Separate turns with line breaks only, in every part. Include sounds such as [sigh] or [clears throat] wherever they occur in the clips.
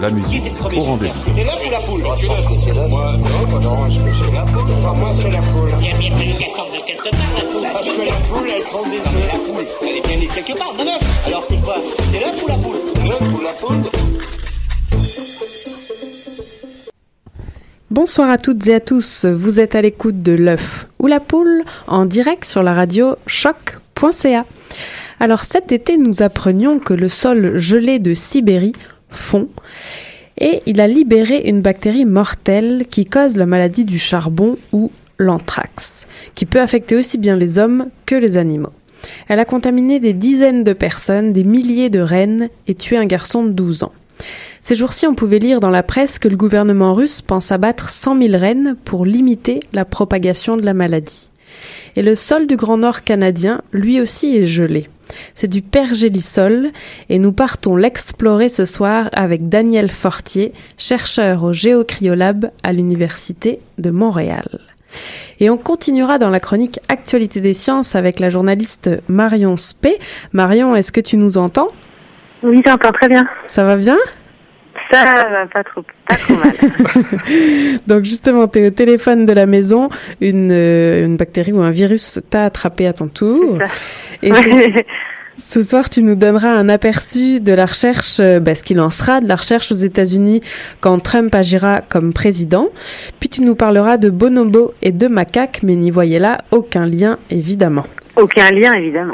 La musique au rendez-vous.
C'est l'œuf ou la poule Moi, non, moi, c'est la poule.
Il y a bien fallu qu'elle sorte de quelque part, la poule.
Parce que la poule, elle prend des œufs.
La poule, elle est bien née quelque part, de l'œuf. Alors c'est quoi? C'est l'œuf ou la poule?
L'œuf ou la poule
Bonsoir à toutes et à tous, vous êtes à l'écoute de l'œuf ou la poule en direct sur la radio choc.ca. Alors cet été, nous apprenions que le sol gelé de Sibérie fond et il a libéré une bactérie mortelle qui cause la maladie du charbon ou l'anthrax, qui peut affecter aussi bien les hommes que les animaux. Elle a contaminé des dizaines de personnes, des milliers de rennes et tué un garçon de 12 ans. Ces jours-ci, on pouvait lire dans la presse que le gouvernement russe pense abattre 100 000 rennes pour limiter la propagation de la maladie. Et le sol du Grand Nord canadien, lui aussi, est gelé. C'est du pergélisol et nous partons l'explorer ce soir avec Daniel Fortier, chercheur au Géocryolab à l'Université de Montréal. Et on continuera dans la chronique Actualité des sciences avec la journaliste Marion Spé. Marion, est-ce que tu nous entends?
Oui, j'entends très bien.
Ça va bien?
Ça va pas trop, pas trop mal. [laughs]
Donc justement, tu es au téléphone de la maison, une, euh, une bactérie ou un virus t'a attrapé à ton tour. Et ce, [laughs] ce soir, tu nous donneras un aperçu de la recherche, ben, ce qu'il en sera de la recherche aux États-Unis quand Trump agira comme président. Puis tu nous parleras de bonobos et de macaques, mais n'y voyez là aucun lien évidemment.
Aucun lien, évidemment.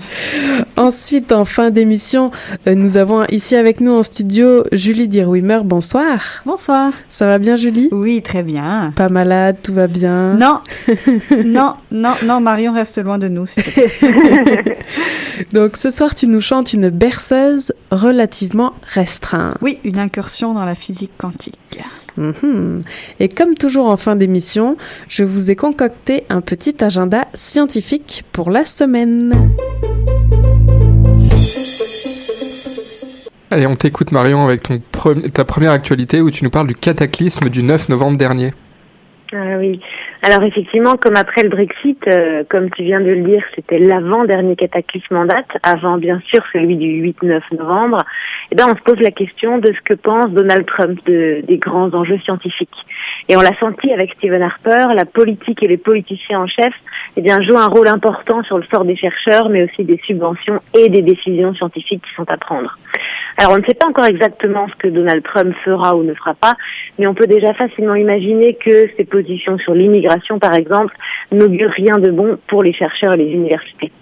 [laughs]
Ensuite, en fin d'émission, euh, nous avons ici avec nous en studio Julie Dirwimmer. Bonsoir.
Bonsoir.
Ça va bien, Julie?
Oui, très bien.
Pas malade, tout va bien?
Non, [laughs] non, non, non, Marion reste loin de nous. [laughs]
Donc ce soir, tu nous chantes une berceuse relativement restreinte.
Oui, une incursion dans la physique quantique.
Mhm. Et comme toujours en fin d'émission, je vous ai concocté un petit agenda scientifique pour la semaine.
Allez, on t'écoute Marion avec ton pre- ta première actualité où tu nous parles du cataclysme du 9 novembre dernier.
Ah oui. Alors effectivement, comme après le Brexit, euh, comme tu viens de le dire, c'était l'avant-dernier cataclysme en date, avant bien sûr celui du 8-9 novembre. Et ben on se pose la question de ce que pense Donald Trump de, des grands enjeux scientifiques. Et on l'a senti avec Stephen Harper, la politique et les politiciens en chef, eh jouent un rôle important sur le sort des chercheurs, mais aussi des subventions et des décisions scientifiques qui sont à prendre. Alors on ne sait pas encore exactement ce que Donald Trump fera ou ne fera pas, mais on peut déjà facilement imaginer que ses positions sur l'immigration, par exemple, n'augurent rien de bon pour les chercheurs et les universités.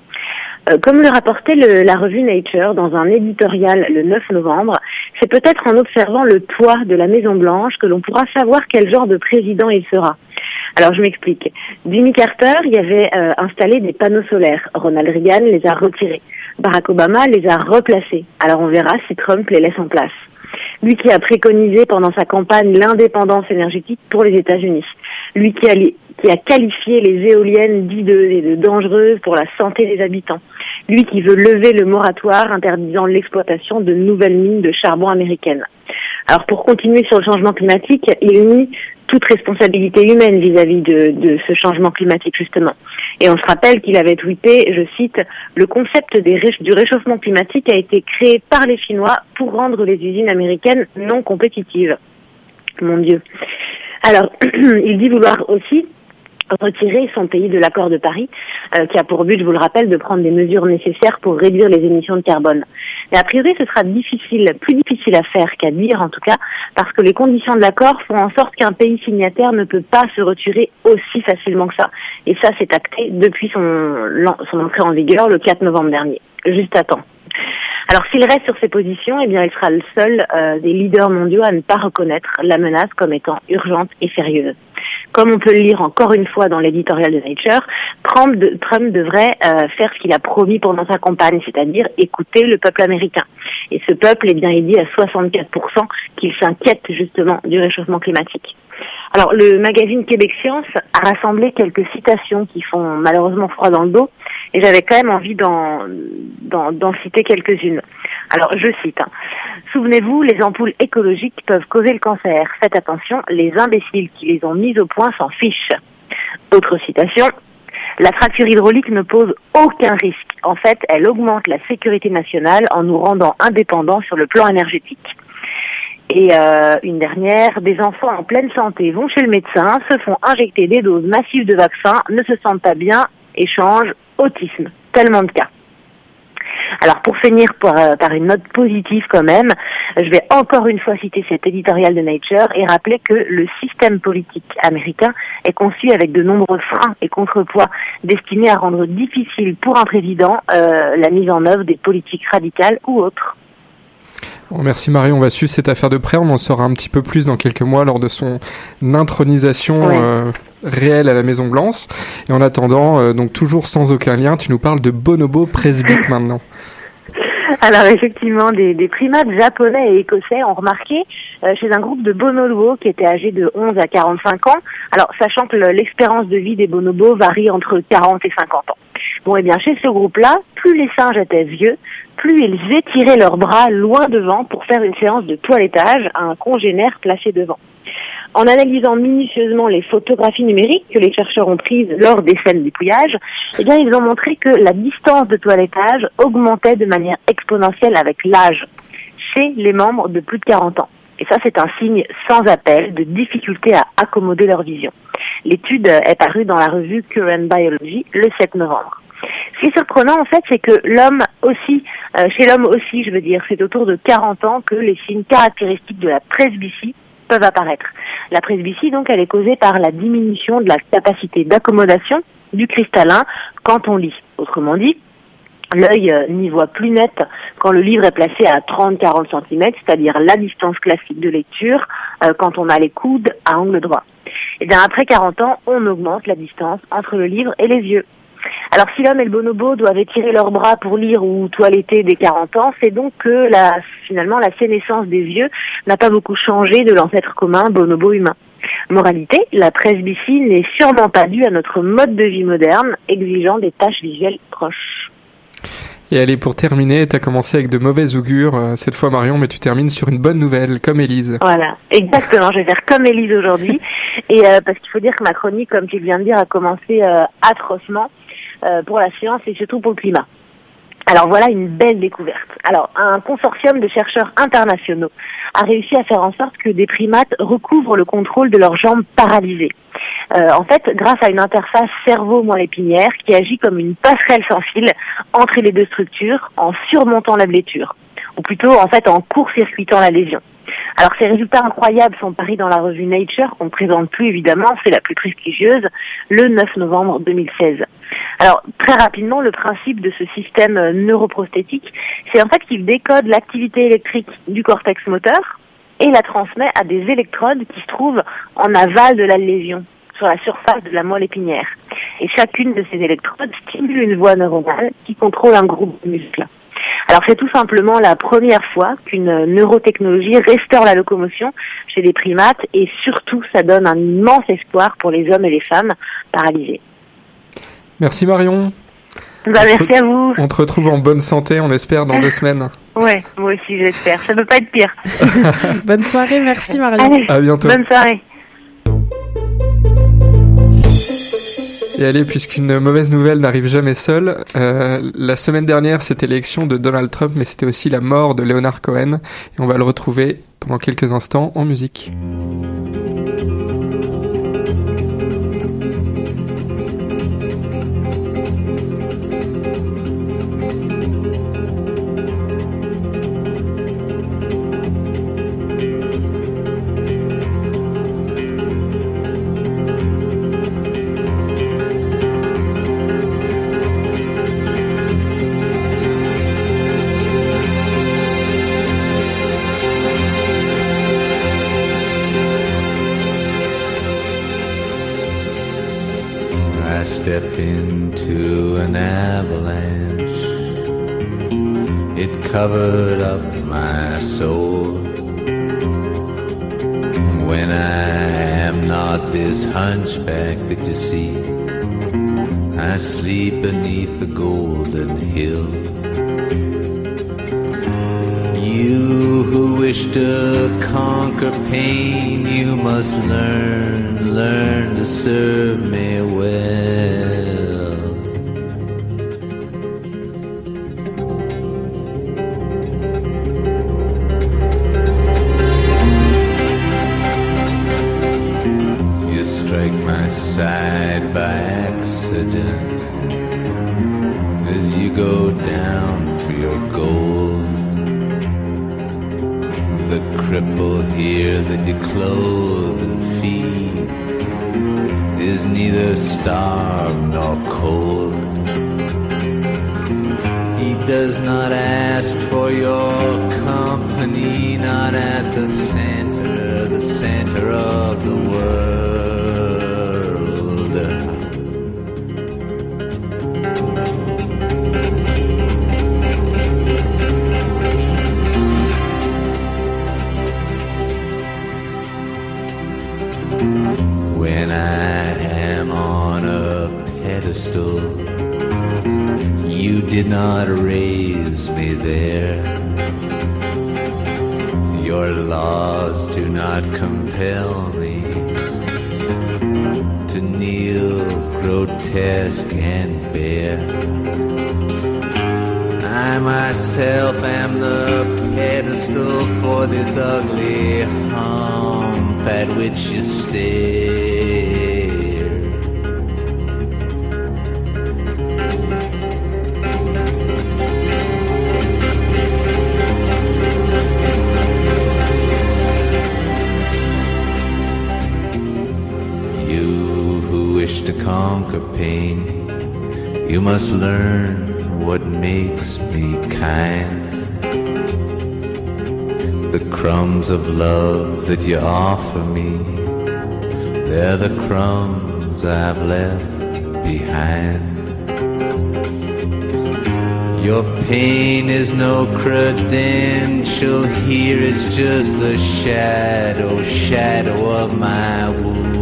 Euh, comme le rapportait le- la revue Nature dans un éditorial le 9 novembre, c'est peut-être en observant le toit de la Maison Blanche que l'on pourra savoir quel genre de président il sera. Alors je m'explique. Jimmy Carter y avait euh, installé des panneaux solaires. Ronald Reagan les a retirés. Barack Obama les a replacés. Alors on verra si Trump les laisse en place. Lui qui a préconisé pendant sa campagne l'indépendance énergétique pour les États-Unis. Lui qui a, qui a qualifié les éoliennes d'hideuses et de dangereuses pour la santé des habitants. Lui qui veut lever le moratoire interdisant l'exploitation de nouvelles mines de charbon américaines. Alors pour continuer sur le changement climatique, il nie toute responsabilité humaine vis-à-vis de, ce changement climatique justement. Et on se rappelle qu'il avait tweeté, je cite, le concept du réchauffement climatique a été créé par les Chinois pour rendre les usines américaines non compétitives. Mon Dieu. Alors, [clears throat] il dit vouloir aussi retirer son pays de l'accord de Paris, euh, qui a pour but, je vous le rappelle, de prendre des mesures nécessaires pour réduire les émissions de carbone. Mais a priori, ce sera difficile, plus difficile à faire qu'à dire en tout cas, parce que les conditions de l'accord font en sorte qu'un pays signataire ne peut pas se retirer aussi facilement que ça. Et ça, c'est acté depuis son, son entrée en vigueur le 4 novembre dernier, juste à temps. Alors s'il reste sur ses positions, eh bien il sera le seul euh, des leaders mondiaux à ne pas reconnaître la menace comme étant urgente et sérieuse. Comme on peut le lire encore une fois dans l'éditorial de Nature, Trump, de, Trump devrait euh, faire ce qu'il a promis pendant sa campagne, c'est-à-dire écouter le peuple américain. Et ce peuple, eh bien, il dit à 64% qu'il s'inquiète justement du réchauffement climatique. Alors, le magazine Québec Science a rassemblé quelques citations qui font malheureusement froid dans le dos, et j'avais quand même envie d'en, d'en, citer quelques-unes. Alors, je cite. Hein. Souvenez-vous, les ampoules écologiques peuvent causer le cancer. Faites attention, les imbéciles qui les ont mises au point s'en fichent. Autre citation. La fracture hydraulique ne pose aucun risque. En fait, elle augmente la sécurité nationale en nous rendant indépendants sur le plan énergétique. Et euh, une dernière, des enfants en pleine santé vont chez le médecin, se font injecter des doses massives de vaccins, ne se sentent pas bien et autisme. Tellement de cas. Alors pour finir par, euh, par, une note positive quand même, je vais encore une fois citer cet éditorial de Nature et rappeler que le système politique américain est conçu avec de nombreux freins et contrepoids destinés à rendre difficile pour un président euh, la mise en œuvre des politiques radicales ou autres
merci Marie, on va suivre cette affaire de près, on en saura un petit peu plus dans quelques mois lors de son intronisation euh, réelle à la Maison Blanche. Et en attendant, euh, donc toujours sans aucun lien, tu nous parles de bonobo presbyte [laughs] maintenant. [laughs]
Alors effectivement, des, primates japonais et écossais ont remarqué euh, chez un groupe de bonobos qui étaient âgés de 11 à 45 ans, alors sachant que l'espérance de vie des bonobos varie entre 40 et 50 ans. Bon, et eh bien chez ce groupe-là, plus les singes étaient vieux, plus ils étiraient leurs bras loin devant pour faire une séance de toilettage à un congénère placé devant. En analysant minutieusement les photographies numériques que les chercheurs ont prises lors des scènes d'épouillage, eh bien, ils ont montré que la distance de toilettage augmentait de manière exponentielle avec l'âge chez les membres de plus de 40 ans. Et ça, c'est un signe sans appel de difficulté à accommoder leur vision. L'étude est parue dans la revue Current Biology le 7 novembre. Ce qui est surprenant, en fait, c'est que l'homme aussi, euh, chez l'homme aussi, je veux dire, c'est autour de 40 ans que les signes caractéristiques de la presbytie peuvent apparaître. La presbytie, donc, elle est causée par la diminution de la capacité d'accommodation du cristallin quand on lit. Autrement dit, l'œil euh, n'y voit plus net quand le livre est placé à 30-40 cm, c'est-à-dire la distance classique de lecture euh, quand on a les coudes à angle droit. Et bien après 40 ans, on augmente la distance entre le livre et les yeux. Alors si l'homme et le bonobo doivent étirer leurs bras pour lire ou toiletter des 40 ans, c'est donc que la, finalement la sénescence des vieux n'a pas beaucoup changé de l'ancêtre commun bonobo humain. Moralité, la presbytie n'est sûrement pas due à notre mode de vie moderne exigeant des tâches visuelles proches.
Et allez, pour terminer, tu as commencé avec de mauvaises augures, euh, cette fois Marion, mais tu termines sur une bonne nouvelle, comme Élise.
Voilà, exactement, je vais faire comme Élise aujourd'hui. [laughs] Et euh, parce qu'il faut dire que ma chronique, comme tu viens de dire, a commencé euh, atrocement. Euh, pour la science et surtout pour le climat. Alors voilà une belle découverte. Alors un consortium de chercheurs internationaux a réussi à faire en sorte que des primates recouvrent le contrôle de leurs jambes paralysées. Euh, en fait, grâce à une interface cerveau-moelle épinière qui agit comme une passerelle sans fil entre les deux structures en surmontant la blessure. Ou plutôt en fait en court-circuitant la lésion. Alors ces résultats incroyables sont paris dans la revue Nature, qu'on ne présente plus évidemment, c'est la plus prestigieuse, le 9 novembre 2016. Alors très rapidement, le principe de ce système neuroprosthétique, c'est en fait qu'il décode l'activité électrique du cortex moteur et la transmet à des électrodes qui se trouvent en aval de la lésion sur la surface de la moelle épinière. Et chacune de ces électrodes stimule une voie neuronale qui contrôle un groupe de muscles. Alors c'est tout simplement la première fois qu'une neurotechnologie restaure la locomotion chez les primates et surtout ça donne un immense espoir pour les hommes et les femmes paralysés.
Merci Marion.
Bah, merci à vous.
On te retrouve en bonne santé, on espère, dans deux semaines. [laughs]
Ouais, moi aussi j'espère. Ça peut pas être pire. [laughs] [laughs]
bonne soirée, merci Marion.
Allez,
à bientôt.
Bonne soirée.
Et allez, puisqu'une mauvaise nouvelle n'arrive jamais seule, euh, la semaine dernière c'était l'élection de Donald Trump, mais c'était aussi la mort de Leonard Cohen, et on va le retrouver pendant quelques instants en musique.
I step into an avalanche. It covered up my soul. When I am not this hunchback that you see, I sleep beneath the golden hill. You who wish to conquer pain, you must learn, learn to serve me well. Grotesque and bare. I myself am the pedestal for this ugly hump at which you stare. To conquer pain, you must learn what makes me kind. The crumbs of love that you offer me, they're the crumbs I've left behind. Your pain is no credential here, it's just the shadow, shadow of my wound.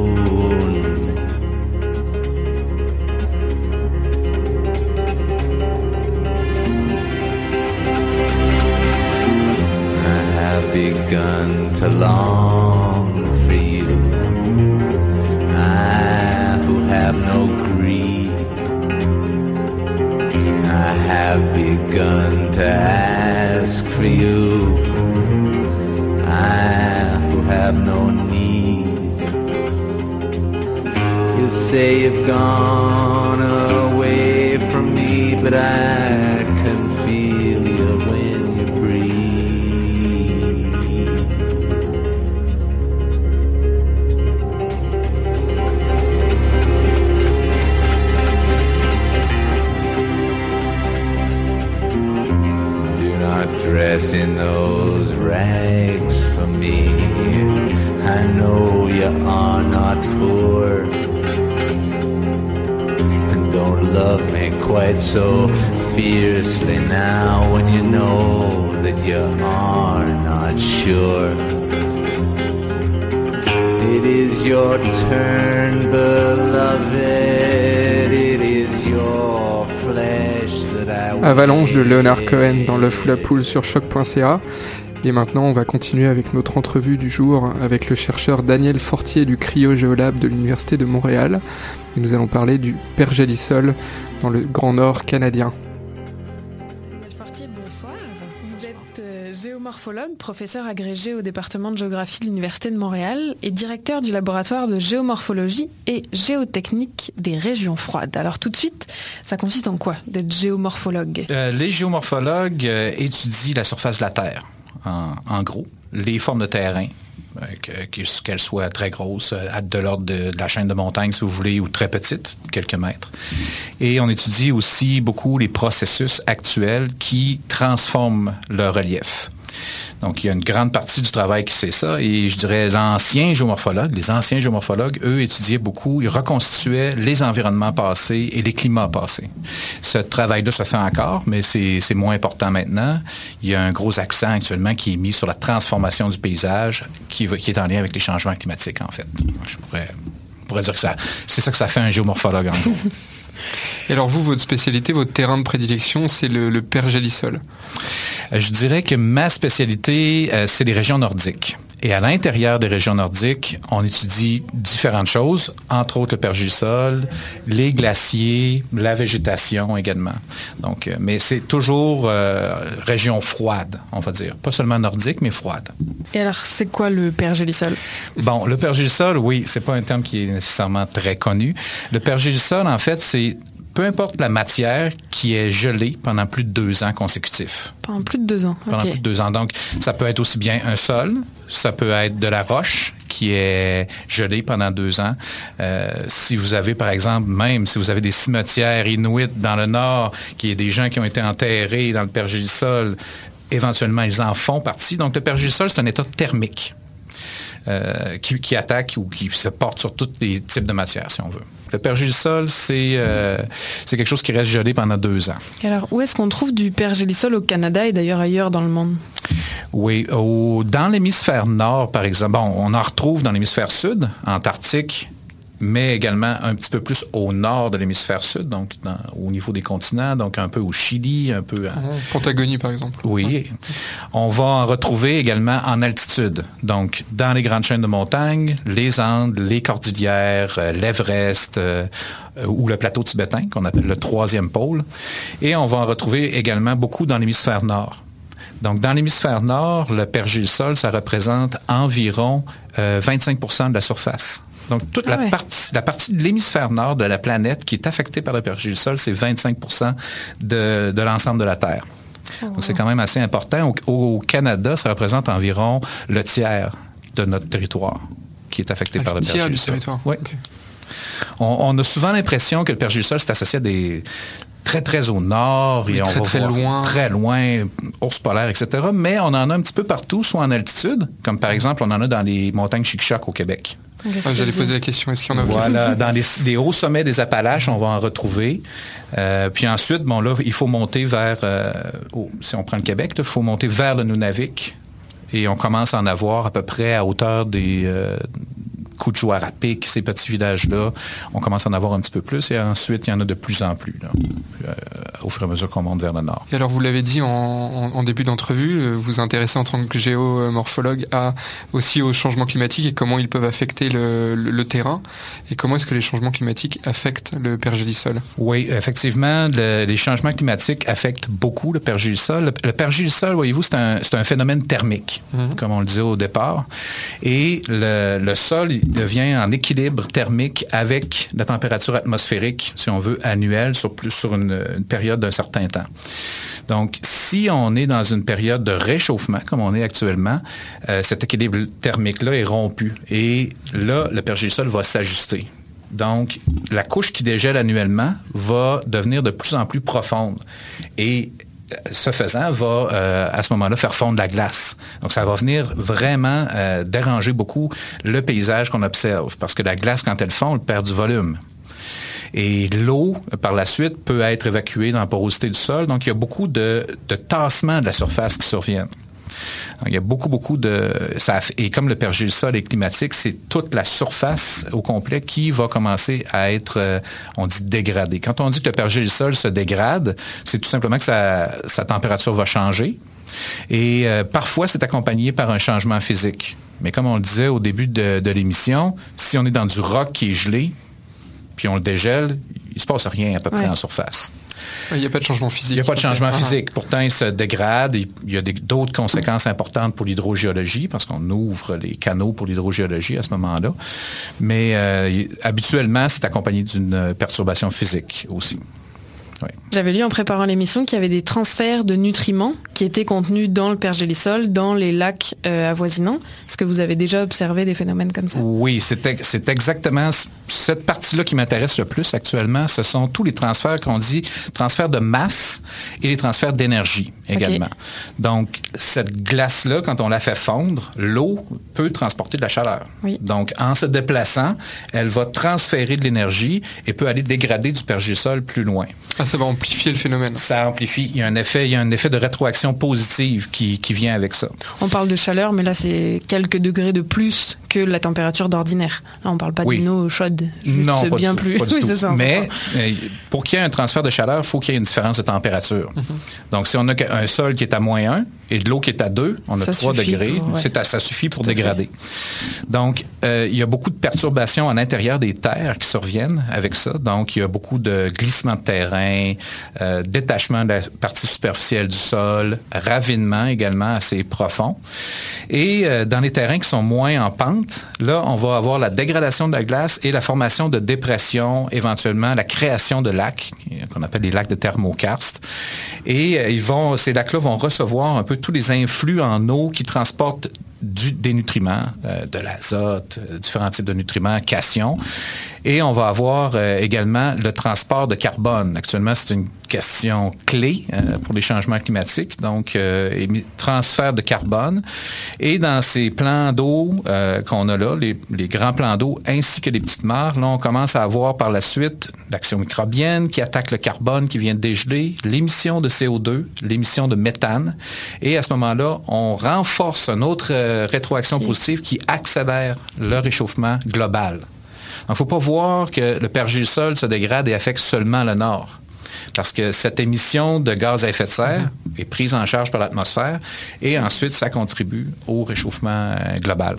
say you've gone away from me, but I can feel you when you breathe. Do not dress in those rags for me. I know you are not poor. Love me quite so fiercely now when you know that you are not sure. It is your turn, beloved. It is your flesh that I
Avalanche de Leonard Cohen dans la poule sur choc.ca. Et maintenant, on va continuer avec notre entrevue du jour avec le chercheur Daniel Fortier du Cryo-Géolab de l'Université de Montréal. Et nous allons parler du pergélisol dans le Grand Nord canadien.
Daniel Fortier, bonsoir. Vous êtes euh, géomorphologue, professeur agrégé au département de géographie de l'Université de Montréal et directeur du laboratoire de géomorphologie et géotechnique des régions froides. Alors tout de suite, ça consiste en quoi d'être géomorphologue?
Euh, les géomorphologues euh, étudient la surface de la Terre, en, gros, les formes de terrain, euh, que- que- qu'elles soient très grosses, euh, de l'ordre de, de la chaîne de montagne, si vous voulez, ou très petites, quelques mètres. Et on étudie aussi beaucoup les processus actuels qui transforment le relief. Donc, il y a une grande partie du travail qui c'est ça. Et je dirais l'ancien géomorphologue, les anciens géomorphologues, eux, étudiaient beaucoup, ils reconstituaient les environnements passés et les climats passés. Ce travail-là se fait encore, mais c'est moins important maintenant. Il y a un gros accent actuellement qui est mis sur la transformation du paysage, qui, est en lien avec les changements climatiques, en fait. Je pourrais, dire que c'est ça que ça fait un géomorphologue, en gros. [laughs]
Et alors vous, votre spécialité, votre terrain de prédilection, c'est le, le pergélisol.
Euh, Je dirais que ma spécialité, euh, c'est les régions nordiques. Et à l'intérieur des régions nordiques, on étudie différentes choses, entre autres le pergélisol, les glaciers, la végétation également. Donc, euh, mais c'est toujours euh, région froide, on va dire. Pas seulement nordique, mais froide.
Et alors, c'est quoi le pergélisol?
Bon, le pergélisol, oui, c'est pas un terme qui est nécessairement très connu. Le pergélisol, en fait, c'est peu importe la matière qui est gelée pendant plus de deux ans consécutifs.
Pendant plus de deux ans.
Pendant plus de deux ans. Donc, ça peut être aussi bien un sol, ça peut être de la roche qui est gelée pendant deux ans. Euh, si vous avez, par exemple, même si vous avez des cimetières inuits dans le nord, qui est des gens qui ont été enterrés dans le pergélisol, éventuellement, ils en font partie. Donc, le pergélisol, c'est un état thermique. Euh, qui, qui attaque ou qui se porte sur tous les types de matières, si on veut. Le pergélisol, c'est euh, c'est quelque chose qui reste gelé pendant deux ans.
Alors, où est-ce qu'on trouve du pergélisol au Canada et d'ailleurs ailleurs dans le monde?
Oui, au- dans l'hémisphère nord, par exemple, bon, on en retrouve dans l'hémisphère sud, Antarctique, mais également un petit peu plus au nord de l'hémisphère sud, donc dans- au niveau des continents, donc un peu au Chili, un peu... à-
Pentagonie, par exemple.
oui. On va en retrouver également en altitude. Donc, dans les grandes chaînes de montagnes, les Andes, les Cordillères, euh, l'Everest euh, ou le plateau tibétain, qu'on appelle le troisième pôle. Et on va en retrouver également beaucoup dans l'hémisphère nord. Donc, dans l'hémisphère nord, le pergélisol, ça représente environ euh, 25% de la surface. Donc, toute
Ah
la,
ouais.
partie, la partie de l'hémisphère nord de la planète qui est affectée par le pergélisol, c'est 25 de, de l'ensemble de la Terre. Donc, c'est quand même assez important. Au, au Canada, ça représente environ le tiers de notre territoire qui est affecté
Ah,
par
le
le
tiers du
pergélisol.
territoire.
Oui. On, on a souvent l'impression que le pergélisol, c'est associé à des très, très au nord.
Oui,
et on
très,
va
très
voir
loin.
Très loin, ours polaire, etc. Mais on en a un petit peu partout, soit en altitude, comme par exemple, on en a dans les montagnes Chic-Choc au Québec.
Ah, J'allais poser la question, est-ce qu'il y en a
Voilà, dans les, les hauts sommets des Appalaches, on va en retrouver. Euh, puis ensuite, bon là, il faut monter vers, euh, si on prend le Québec, il faut monter vers le Nunavik. Et on commence à en avoir à peu près à hauteur des euh, Couchouar à Pic, ces petits villages-là. On commence à en avoir un petit peu plus et ensuite, il y en a de plus en plus, là, euh, au fur et à mesure qu'on monte vers le nord.
Et alors, vous l'avez dit en, début d'entrevue, euh, vous vous intéressez en tant que géomorphologue à, aussi aux changements climatiques et comment ils peuvent affecter le, le- le terrain. Et comment est-ce que les changements climatiques affectent le pergélisol?
Oui, effectivement, le- les changements climatiques affectent beaucoup le pergélisol. Le, le pergélisol, voyez-vous, c'est un, c'est un phénomène thermique, comme on le disait au départ. Et le, sol devient en équilibre thermique avec la température atmosphérique, si on veut, annuelle sur, une période d'un certain temps. Donc, si on est dans une période de réchauffement, comme on est actuellement, euh, cet équilibre thermique-là est rompu. Et là, le pergélisol va s'ajuster. Donc, la couche qui dégèle annuellement va devenir de plus en plus profonde. Et ce faisant, va euh, à ce moment-là faire fondre la glace. Donc, ça va venir vraiment euh, déranger beaucoup le paysage qu'on observe, parce que la glace, quand elle fond, elle perd du volume. Et l'eau, par la suite, peut être évacuée dans la porosité du sol. Donc, il y a beaucoup de, de tassements de la surface qui surviennent. Il y a beaucoup, beaucoup de... Ça, et comme le pergélisol sol est climatique, c'est toute la surface au complet qui va commencer à être, euh, on dit, dégradée. Quand on dit que le pergélisol sol se dégrade, c'est tout simplement que sa, sa, température va changer. Et euh, parfois, c'est accompagné par un changement physique. Mais comme on le disait au début de, de l'émission, si on est dans du roc qui est gelé, puis on le dégèle, il ne se passe rien à peu près en surface.
Il n'y a pas de changement physique.
Il n'y a pas de changement physique. Pourtant, il se dégrade. il y a d'autres conséquences importantes pour l'hydrogéologie parce qu'on ouvre les canaux pour l'hydrogéologie à ce moment-là. Mais euh, habituellement, c'est accompagné d'une perturbation physique aussi.
J'avais lu en préparant l'émission qu'il y avait des transferts de nutriments qui étaient contenus dans le pergélisol, dans les lacs euh, avoisinants. Est-ce que vous avez déjà observé des phénomènes comme ça?
Oui, c'est exactement cette partie-là qui m'intéresse le plus actuellement. Ce sont tous les transferts qu'on dit transferts de masse et les transferts d'énergie également. Donc, cette glace-là, quand on la fait fondre, l'eau peut transporter de la chaleur. Donc, en se déplaçant, elle va transférer de l'énergie et peut aller dégrader du pergélisol plus loin.
Ah, ça va amplifier le phénomène.
Ça amplifie. Il y a un effet, il y a un effet de rétroaction positive qui, qui vient avec ça.
On parle de chaleur, mais là, c'est quelques degrés de plus que la température d'ordinaire. Là, on ne parle pas d'une eau chaude, juste
non, pas
bien
du
plus.
Pas du [laughs] tout. mais euh, pour qu'il y ait un transfert de chaleur, il faut qu'il y ait une différence de température. Mhm. Donc, si on a un sol qui est à moins 1 et de l'eau qui est à 2, on a 3 degrés, ça suffit pour dégrader. Donc, euh, il y a beaucoup de perturbations à l'intérieur des terres qui surviennent avec ça. Donc, il y a beaucoup de glissements de terrain, euh, détachement de la partie superficielle du sol, ravinement également assez profond. Et dans les terrains qui sont moins en pente, là, on va avoir la dégradation de la glace et la formation de dépressions, éventuellement la création de lacs, qu'on appelle les lacs de thermokarst. Et euh, ils vont, ces lacs-là vont recevoir un peu tous les influx en eau qui transportent des nutriments, euh, de l'azote, euh, différents types de nutriments, cation. Et on va avoir euh, également le transport de carbone. Actuellement, c'est une question clé pour les changements climatiques, donc transfert de carbone. Et dans ces plans d'eau qu'on a là, les, les, grands plans d'eau ainsi que les petites mares, là, on commence à avoir par la suite l'action microbienne qui attaque le carbone qui vient de dégeler, l'émission de CO2, l'émission de méthane. Et à ce moment-là, on renforce un autre rétroaction positive qui accélère le réchauffement global. Donc, il ne faut pas voir que le pergélisol se dégrade et affecte seulement le nord. Parce que cette émission de gaz à effet de serre est prise en charge par l'atmosphère et ensuite ça contribue au réchauffement euh, global.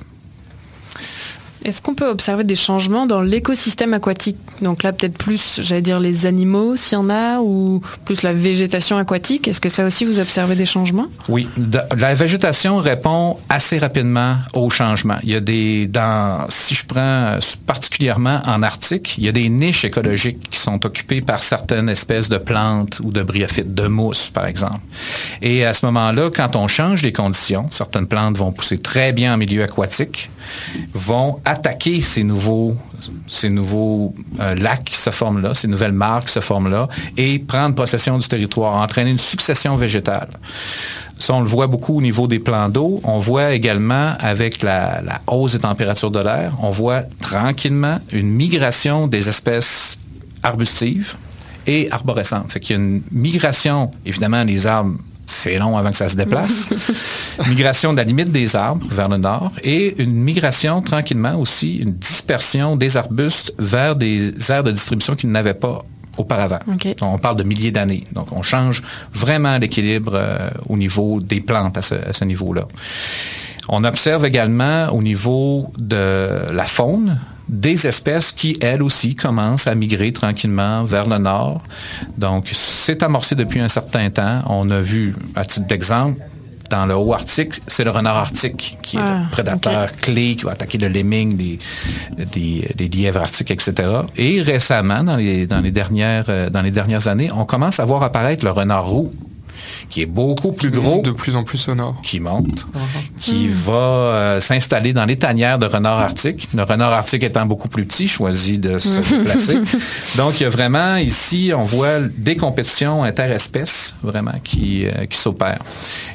Est-ce qu'on peut observer des changements dans l'écosystème aquatique Donc là, peut-être plus, j'allais dire, les animaux, s'il y en a, ou plus la végétation aquatique. Est-ce que ça aussi, vous observez des changements
Oui. La végétation répond assez rapidement aux changements. Il y a des, dans, si je prends particulièrement en Arctique, il y a des niches écologiques qui sont occupées par certaines espèces de plantes ou de bryophytes, de mousse, par exemple. Et à ce moment-là, quand on change les conditions, certaines plantes vont pousser très bien en milieu aquatique, vont attaquer ces nouveaux, euh, lacs qui se forment là, ces nouvelles mares qui se forment là, et prendre possession du territoire, entraîner une succession végétale. Ça, on le voit beaucoup au niveau des plans d'eau. On voit également avec la, la hausse des températures de l'air, on voit tranquillement une migration des espèces arbustives et arborescentes. Fait qu'il y a une migration, évidemment, des arbres c'est long avant que ça se déplace. [laughs] migration de la limite des arbres vers le nord et une migration tranquillement aussi, une dispersion des arbustes vers des aires de distribution qu'ils n'avaient pas auparavant. On parle de milliers d'années. Donc, on change vraiment l'équilibre euh, au niveau des plantes à ce niveau-là. On observe également au niveau de la faune, des espèces qui, elles aussi, commencent à migrer tranquillement vers le nord. Donc, c'est amorcé depuis un certain temps. On a vu, à titre d'exemple, dans le haut Arctique, c'est le renard arctique qui est le ah, prédateur clé qui va attaquer le lemming, des, des, lièvres arctiques, etc. Et récemment, dans les, dans les, dernières, euh, dans les dernières années, on commence à voir apparaître le renard roux qui est beaucoup plus gros.
De plus en plus sonore.
Qui monte, qui va euh, s'installer dans les tanières de renard arctique. Le renard arctique étant beaucoup plus petit, choisit de se [laughs] déplacer. Donc, il y a vraiment ici, on voit des compétitions interespèces, vraiment, qui, euh, qui s'opèrent.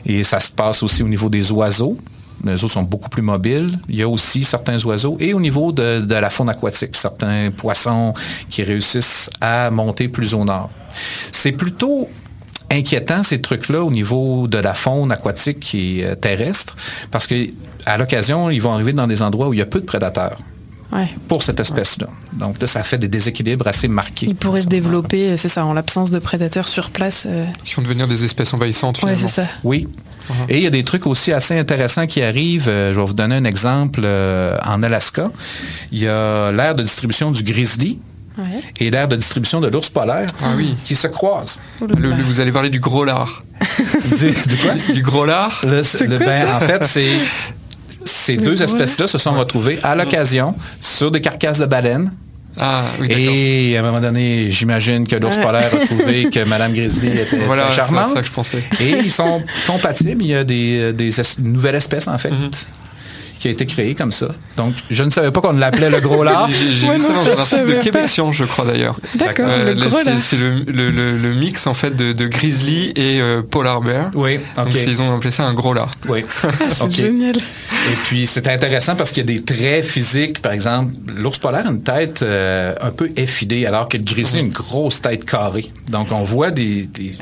Et ça se passe aussi au niveau des oiseaux. Les oiseaux sont beaucoup plus mobiles. Il y a aussi certains oiseaux. Et au niveau de, de la faune aquatique, certains poissons qui réussissent à monter plus au nord. C'est plutôt inquiétant ces trucs-là au niveau de la faune aquatique et euh, terrestre, parce que à l'occasion, ils vont arriver dans des endroits où il y a peu de prédateurs.
Ouais.
pour cette espèce-là. Donc là, ça fait des déséquilibres assez marqués.
Ils pourraient se développer, c'est ça, en l'absence de prédateurs sur place. euh,
Qui vont devenir des espèces envahissantes,
Ouais,
finalement.
c'est ça.
Oui. Et il y a des trucs aussi assez intéressants qui arrivent. Euh, je vais vous donner un exemple. euh, en Alaska, il y a l'aire de distribution du grizzly et l'aire de distribution de l'ours polaire qui se croisent.
Le- le- vous allez parler du gros lard. [laughs]
du, du quoi?
Du gros lard
Le- le- ben, en fait, c'est ces
Le
deux espèces-là se sont retrouvées à l'occasion sur des carcasses de baleines. et à un moment donné, j'imagine que l'ours polaire a trouvé [laughs] que Madame Grizzly était
Voilà,
charmante.
ça que je pensais.
Et ils sont compatibles. Il y a des, des es- une nouvelle espèce, en fait, qui a été créée comme ça. Donc, je ne savais pas qu'on l'appelait le gros lard. [laughs]
J'ai vu ça dans un article de Québec Science, je crois d'ailleurs.
D'accord, gros
c'est-. C'est le, le- le- le mix en fait de, de grizzly et euh, polar bear.
Oui.
Donc c'est- ils ont appelé ça un gros lard.
Oui. [laughs]
C'est
Ok.
génial.
Et puis, c'est intéressant parce qu'il y a des traits physiques. Par exemple, l'ours polaire a une tête euh, un peu effilée, alors que le grizzly a une grosse tête carrée. Donc, on voit des, des-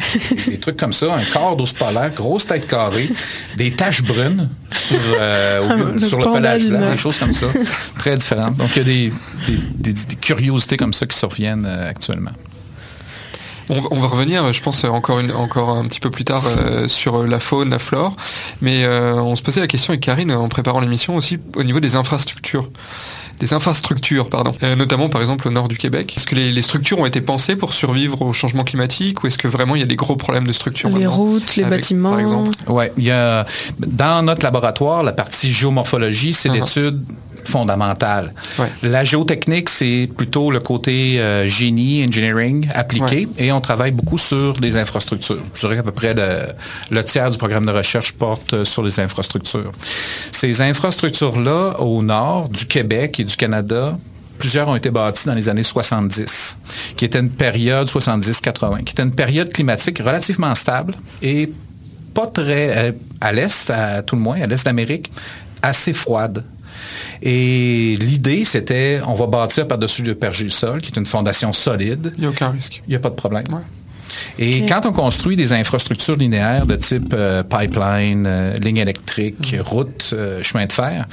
des trucs comme ça, un corps d'ours polaire, grosse tête carrée, des taches brunes sur, euh, au-
Le
sur le pelage blanc, des choses comme ça. [laughs] Très différentes. Donc, il y a des, des- des- des curiosités comme ça qui surviennent euh, actuellement.
On, va- on va revenir, je pense, encore, une, encore un petit peu plus tard euh, sur la faune, la flore. Mais euh, on se posait la question avec Karine en préparant l'émission aussi au niveau des infrastructures. Des infrastructures, pardon. Euh, notamment, par exemple, au nord du Québec. Est-ce que les, les structures ont été pensées pour survivre au changement climatique ou est-ce que vraiment il y a des gros problèmes de structure
Les routes, les
Avec,
bâtiments.
Par exemple?
Oui, il y a dans notre laboratoire, la partie géomorphologie, c'est
Uh-huh.
l'étude fondamentale. La géotechnique, c'est plutôt le côté euh, génie, engineering appliqué, et on travaille beaucoup sur les infrastructures. Je dirais qu'à peu près le, le tiers du programme de recherche porte euh, sur les infrastructures. Ces infrastructures-là, au nord du Québec et du Canada, plusieurs ont été bâtis dans les années 70, qui était une période 70-80, qui était une période climatique relativement stable et pas très, euh, à l'est, à tout le moins, à l'est d'Amérique, assez froide. Et l'idée, c'était, on va bâtir par-dessus le pergélisol, qui est une fondation solide.
Il n'y a aucun risque.
Il n'y a pas de problème. Et quand on construit des infrastructures linéaires de type euh, pipeline, euh, ligne électrique, route, euh, chemin de fer,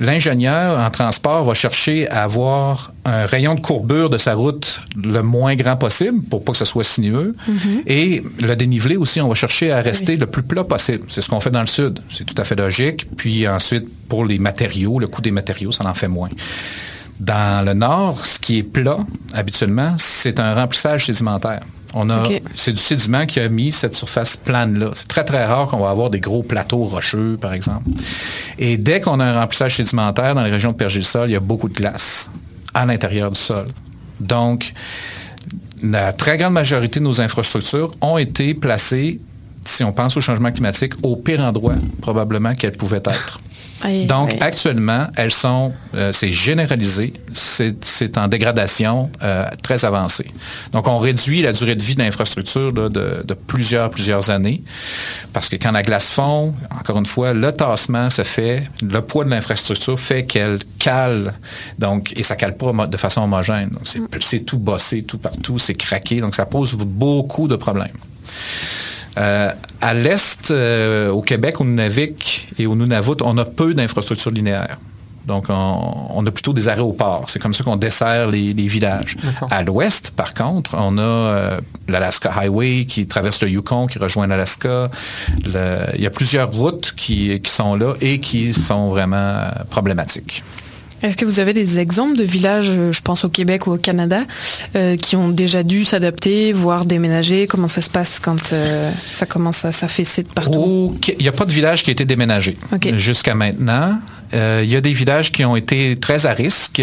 l'ingénieur en transport va chercher à avoir un rayon de courbure de sa route le moins grand possible pour pas que ce soit sinueux. Et le dénivelé aussi, on va chercher à rester le plus plat possible. C'est ce qu'on fait dans le sud. C'est tout à fait logique. Puis ensuite, pour les matériaux, le coût des matériaux, ça en fait moins. Dans le nord, ce qui est plat, habituellement, c'est un remplissage sédimentaire. On a,
Ok.
c'est du sédiment qui a mis cette surface plane-là. C'est très, très rare qu'on va avoir des gros plateaux rocheux, par exemple. Et dès qu'on a un remplissage sédimentaire dans les régions de pergélisol, il y a beaucoup de glace à l'intérieur du sol. Donc, la très grande majorité de nos infrastructures ont été placées, si on pense au changement climatique, au pire endroit probablement qu'elles pouvaient être. Donc, actuellement, elles sont, euh, c'est généralisé, c'est en dégradation euh, très avancée. Donc, on réduit la durée de vie de l'infrastructure de, de plusieurs, plusieurs années, parce que quand la glace fond, encore une fois, le tassement se fait, le poids de l'infrastructure fait qu'elle cale, donc, et ça cale pas de façon homogène. C'est c'est tout bossé, tout partout, c'est craqué, donc ça pose beaucoup de problèmes. Euh, à l'est, euh, au Québec, au Nunavik et au Nunavut, on a peu d'infrastructures linéaires. Donc, on, on a plutôt des aéroports. C'est comme ça qu'on dessert les, les villages. À l'ouest, par contre, on a euh, l'Alaska Highway qui traverse le Yukon, qui rejoint l'Alaska. Il y a plusieurs routes qui, qui sont là et qui sont vraiment euh, problématiques.
Est-ce que vous avez des exemples de villages, je pense au Québec ou au Canada, euh, qui ont déjà dû s'adapter, voire déménager? Comment ça se passe quand euh, ça commence à s'affaisser de partout?
Il n'y a pas de village qui a été déménagé jusqu'à maintenant. Euh, il y a des villages qui ont été très à risque.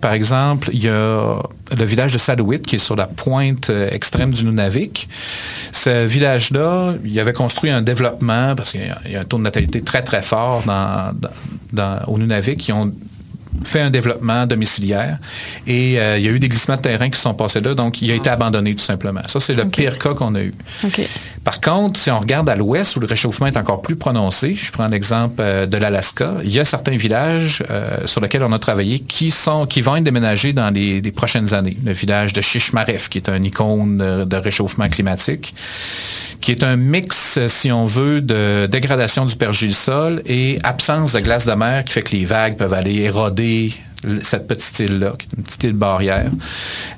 par exemple, il y a le village de Sadowit qui est sur la pointe extrême du Nunavik. Ce village-là, il avait construit un développement parce qu'il y, a un taux de natalité très très fort dans, dans, au Nunavik. Ils ont fait un développement domiciliaire et euh, il y a eu des glissements de terrain qui sont passés là, donc il a été abandonné tout simplement. Ça, c'est le pire cas qu'on a eu. Par contre, si on regarde à l'ouest où le réchauffement est encore plus prononcé, je prends l'exemple euh, de l'Alaska, il y a certains villages euh, sur lesquels on a travaillé qui, vont être déménagés dans les, prochaines années. Le village de Shishmaref, qui est un icône de réchauffement climatique qui est un mix, si on veut, de dégradation du pergélisol et absence de glace de mer qui fait que les vagues peuvent aller éroder cette petite île-là, qui est une petite île barrière.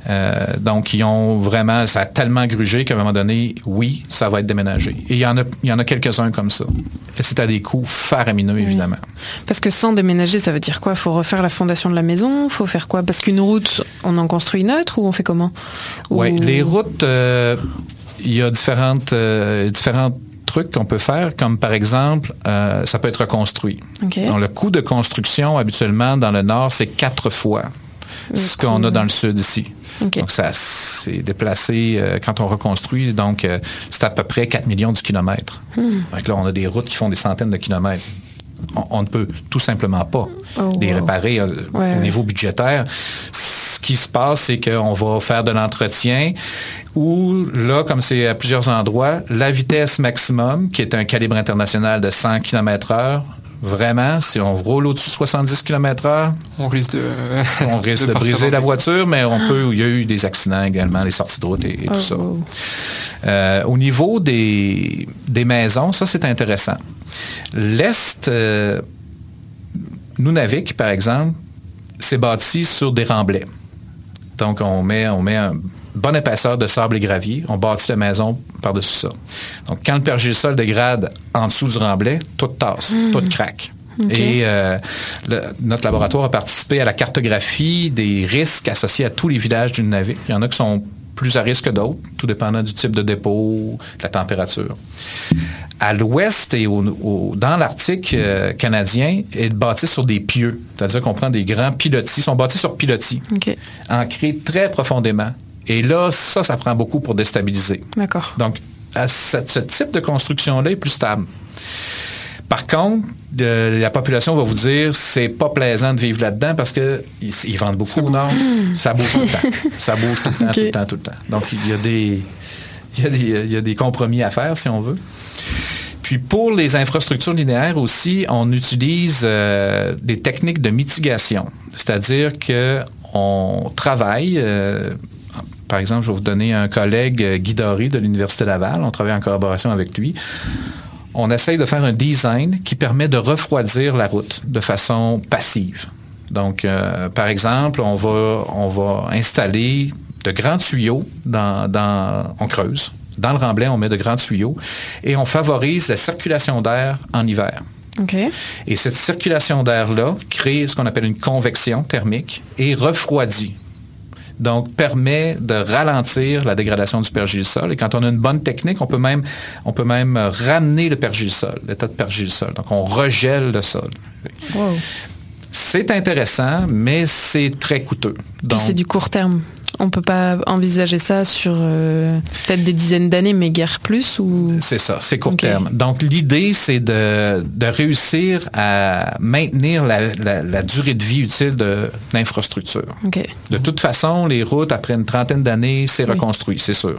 Euh, donc, ils ont vraiment, ça a tellement grugé qu'à un moment donné, oui, ça va être déménagé. Et il y en a, il y en a quelques-uns comme ça. Et c'est à des coûts faramineux, évidemment.
Parce que sans déménager, ça veut dire quoi? Il faut refaire la fondation de la maison? Il faut faire quoi? Parce qu'une route, on en construit une autre ou on fait comment?
Oui, les routes... Euh, il y a différentes, euh, différents trucs qu'on peut faire, comme par exemple, euh, ça peut être reconstruit. Donc, le coût de construction, habituellement, dans le nord, c'est quatre fois ce qu'on a dans le sud ici. Donc, ça s'est déplacé euh, quand on reconstruit. Donc, c'est à peu près 4 millions du kilomètre. Hmm. Donc là, on a des routes qui font des centaines de kilomètres on, ne peut tout simplement pas oh, les réparer euh, au niveau budgétaire. Ce qui se passe, c'est qu'on va faire de l'entretien où, là, comme c'est à plusieurs endroits, la vitesse maximum, qui est un calibre international de 100 km heure, Vraiment, si on roule au-dessus de 70 km heure,
on risque de,
on risque de, briser la voiture, mais on peut, il y a eu des accidents également, les sorties de route et, tout ça. Oh. Euh, au niveau des, des maisons, ça c'est intéressant. L'Est, euh, Nunavik, par exemple, c'est bâti sur des remblais. Donc, on met, on met un bonne épaisseur de sable et gravier. On bâtit la maison par-dessus ça. Donc, quand le pergélisol dégrade en dessous du remblai, tout tasse, hmm. tout craque. Et euh, notre laboratoire a participé à la cartographie des risques associés à tous les villages du Nunavik. Il y en a qui sont plus à risque que d'autres, tout dépendant du type de dépôt, de la température. À l'ouest et dans l'Arctique euh, canadien, est bâti sur des pieux. C'est-à-dire qu'on prend des grands pilotis, ils sont bâtis sur pilotis, ancrés très profondément. Et là, ça, ça prend beaucoup pour déstabiliser.
D'accord.
Donc, ce, ce type de construction-là est plus stable. Par contre, la population va vous dire c'est pas plaisant de vivre là-dedans parce qu'ils ils vendent beaucoup au nord. Ça bouge tout le temps. [laughs] Ça bouge tout le temps, tout le temps, tout le temps. Donc, il y, a des, il, y a des, compromis à faire, si on veut. Puis pour les infrastructures linéaires aussi, on utilise euh, des techniques de mitigation. C'est-à-dire qu'on travaille... Euh, par exemple, je vais vous donner un collègue, Guy Doré de l'Université Laval. On travaille en collaboration avec lui on essaye de faire un design qui permet de refroidir la route de façon passive. Donc, euh, par exemple, on va, on va installer de grands tuyaux dans, dans, on creuse. Dans le remblai, on met de grands tuyaux et on favorise la circulation d'air en hiver. Et cette circulation d'air-là crée ce qu'on appelle une convection thermique et refroidit donc permet de ralentir la dégradation du pergélisol. Et quand on a une bonne technique, on peut même, on peut même ramener le pergélisol, l'état de pergélisol. Donc on regèle le sol. C'est intéressant, mais c'est très coûteux.
Donc, c'est du court terme. On peut pas envisager ça sur euh, peut-être des dizaines d'années, mais guère plus ou?
C'est ça, c'est court terme. Donc l'idée, c'est de, de, réussir à maintenir la, la, durée de vie utile de l'infrastructure. De toute façon, les routes, après une trentaine d'années, c'est reconstruit, c'est sûr.